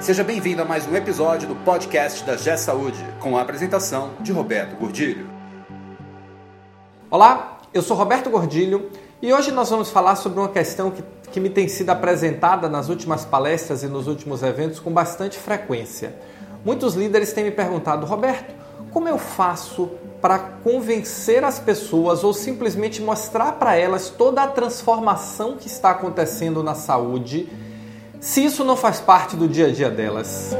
Seja bem-vindo a mais um episódio do podcast da G Saúde, com a apresentação de Roberto Gordilho. Olá, eu sou Roberto Gordilho e hoje nós vamos falar sobre uma questão que, que me tem sido apresentada nas últimas palestras e nos últimos eventos com bastante frequência. Muitos líderes têm me perguntado, Roberto, como eu faço para convencer as pessoas ou simplesmente mostrar para elas toda a transformação que está acontecendo na saúde? Se isso não faz parte do dia a dia delas.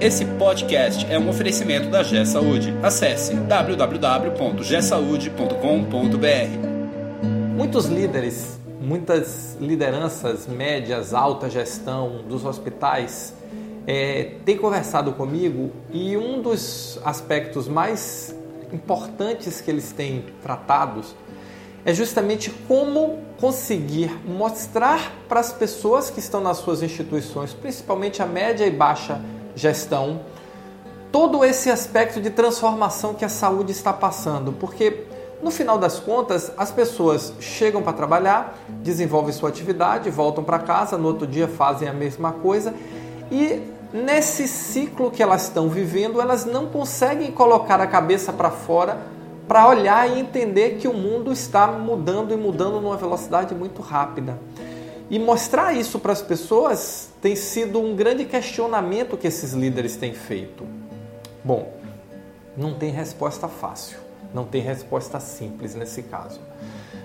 Esse podcast é um oferecimento da G Saúde. Acesse www.gsaude.com.br. Muitos líderes, muitas lideranças médias, alta gestão dos hospitais é, têm conversado comigo e um dos aspectos mais importantes que eles têm tratados é justamente como conseguir mostrar para as pessoas que estão nas suas instituições, principalmente a média e baixa gestão, todo esse aspecto de transformação que a saúde está passando, porque no final das contas, as pessoas chegam para trabalhar, desenvolvem sua atividade, voltam para casa, no outro dia fazem a mesma coisa e nesse ciclo que elas estão vivendo, elas não conseguem colocar a cabeça para fora para olhar e entender que o mundo está mudando e mudando numa velocidade muito rápida. E mostrar isso para as pessoas tem sido um grande questionamento que esses líderes têm feito. Bom, não tem resposta fácil, não tem resposta simples nesse caso.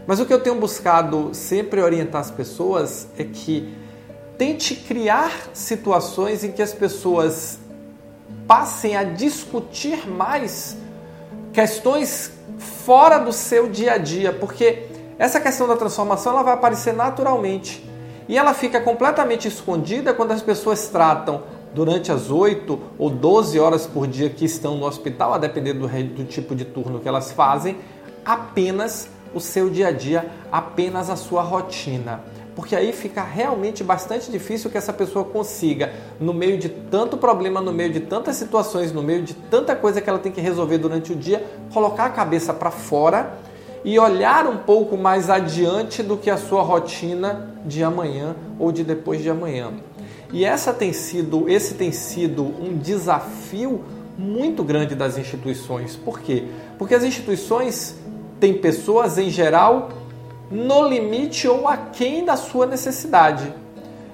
Mas o que eu tenho buscado sempre orientar as pessoas é que tente criar situações em que as pessoas passem a discutir mais questões fora do seu dia a dia, porque essa questão da transformação ela vai aparecer naturalmente. E ela fica completamente escondida quando as pessoas tratam durante as 8 ou 12 horas por dia que estão no hospital, a depender do, do tipo de turno que elas fazem, apenas o seu dia a dia, apenas a sua rotina porque aí fica realmente bastante difícil que essa pessoa consiga, no meio de tanto problema, no meio de tantas situações, no meio de tanta coisa que ela tem que resolver durante o dia, colocar a cabeça para fora e olhar um pouco mais adiante do que a sua rotina de amanhã ou de depois de amanhã. E essa tem sido, esse tem sido um desafio muito grande das instituições. Por quê? Porque as instituições têm pessoas em geral no limite ou aquém da sua necessidade.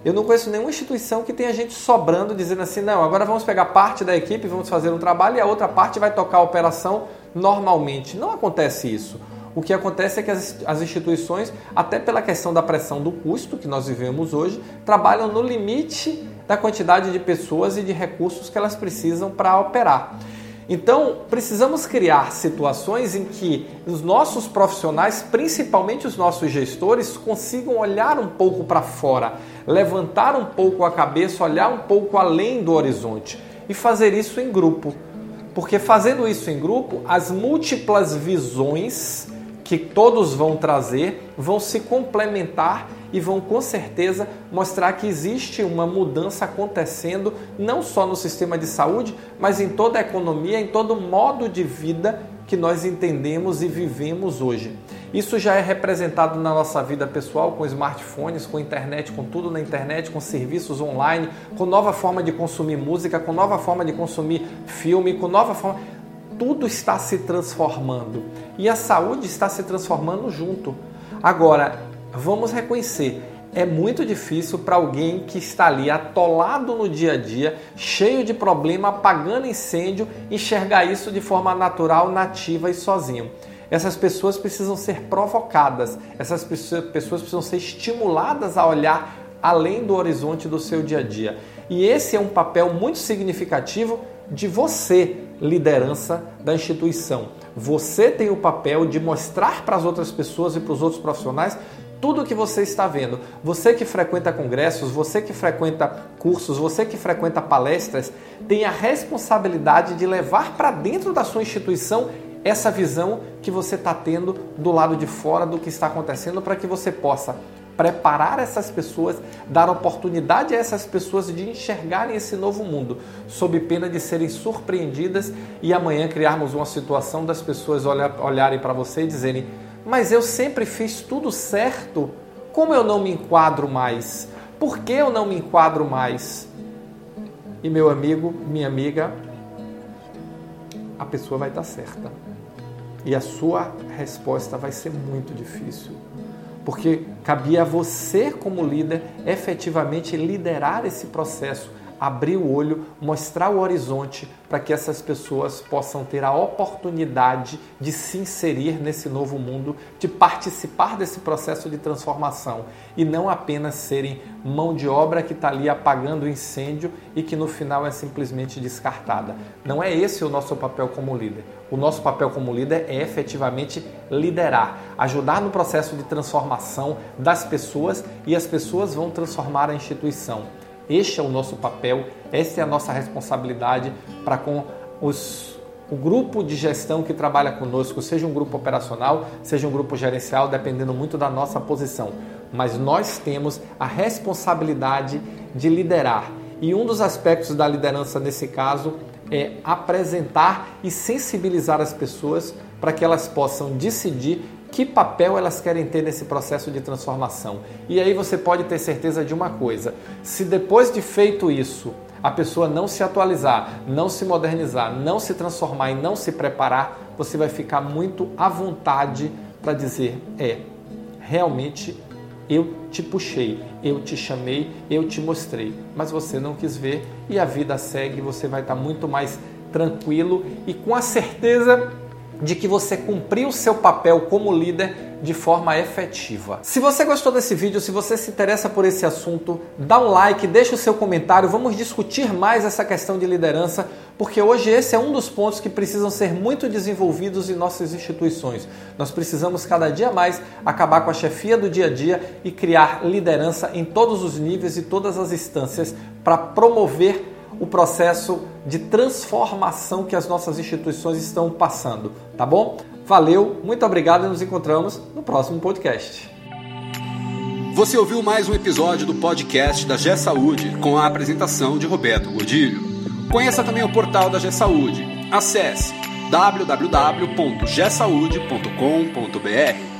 Eu não conheço nenhuma instituição que tenha gente sobrando dizendo assim, não, agora vamos pegar parte da equipe, vamos fazer um trabalho e a outra parte vai tocar a operação normalmente. Não acontece isso. O que acontece é que as, as instituições, até pela questão da pressão do custo que nós vivemos hoje, trabalham no limite da quantidade de pessoas e de recursos que elas precisam para operar. Então, precisamos criar situações em que os nossos profissionais, principalmente os nossos gestores, consigam olhar um pouco para fora, levantar um pouco a cabeça, olhar um pouco além do horizonte e fazer isso em grupo. Porque fazendo isso em grupo, as múltiplas visões que todos vão trazer vão se complementar e vão com certeza mostrar que existe uma mudança acontecendo não só no sistema de saúde, mas em toda a economia, em todo o modo de vida que nós entendemos e vivemos hoje. Isso já é representado na nossa vida pessoal com smartphones, com internet, com tudo na internet, com serviços online, com nova forma de consumir música, com nova forma de consumir filme, com nova forma. Tudo está se transformando e a saúde está se transformando junto. Agora, vamos reconhecer, é muito difícil para alguém que está ali atolado no dia a dia, cheio de problema, apagando incêndio, enxergar isso de forma natural, nativa e sozinho. Essas pessoas precisam ser provocadas, essas pessoas precisam ser estimuladas a olhar além do horizonte do seu dia a dia. E esse é um papel muito significativo de você, liderança da instituição. Você tem o papel de mostrar para as outras pessoas e para os outros profissionais tudo que você está vendo. Você que frequenta congressos, você que frequenta cursos, você que frequenta palestras, tem a responsabilidade de levar para dentro da sua instituição essa visão que você está tendo do lado de fora do que está acontecendo para que você possa preparar essas pessoas, dar oportunidade a essas pessoas de enxergarem esse novo mundo, sob pena de serem surpreendidas e amanhã criarmos uma situação das pessoas olharem para você e dizerem mas eu sempre fiz tudo certo. Como eu não me enquadro mais? Por que eu não me enquadro mais? E meu amigo, minha amiga, a pessoa vai estar certa. E a sua resposta vai ser muito difícil. Porque cabia a você, como líder, efetivamente liderar esse processo abrir o olho, mostrar o horizonte para que essas pessoas possam ter a oportunidade de se inserir nesse novo mundo, de participar desse processo de transformação e não apenas serem mão de obra que está ali apagando o incêndio e que no final é simplesmente descartada. Não é esse o nosso papel como líder. O nosso papel como líder é efetivamente liderar, ajudar no processo de transformação das pessoas e as pessoas vão transformar a instituição. Este é o nosso papel, esta é a nossa responsabilidade para com os, o grupo de gestão que trabalha conosco, seja um grupo operacional, seja um grupo gerencial, dependendo muito da nossa posição. Mas nós temos a responsabilidade de liderar. E um dos aspectos da liderança nesse caso é apresentar e sensibilizar as pessoas para que elas possam decidir que papel elas querem ter nesse processo de transformação. E aí você pode ter certeza de uma coisa: se depois de feito isso, a pessoa não se atualizar, não se modernizar, não se transformar e não se preparar, você vai ficar muito à vontade para dizer: é, realmente eu te puxei, eu te chamei, eu te mostrei, mas você não quis ver e a vida segue, você vai estar muito mais tranquilo e com a certeza de que você cumpriu o seu papel como líder de forma efetiva. Se você gostou desse vídeo, se você se interessa por esse assunto, dá um like, deixa o seu comentário, vamos discutir mais essa questão de liderança, porque hoje esse é um dos pontos que precisam ser muito desenvolvidos em nossas instituições. Nós precisamos cada dia mais acabar com a chefia do dia a dia e criar liderança em todos os níveis e todas as instâncias para promover o processo de transformação que as nossas instituições estão passando, tá bom? Valeu, muito obrigado e nos encontramos no próximo podcast. Você ouviu mais um episódio do podcast da G Saúde com a apresentação de Roberto Godilho. Conheça também o portal da G Saúde. Acesse www.gsaude.com.br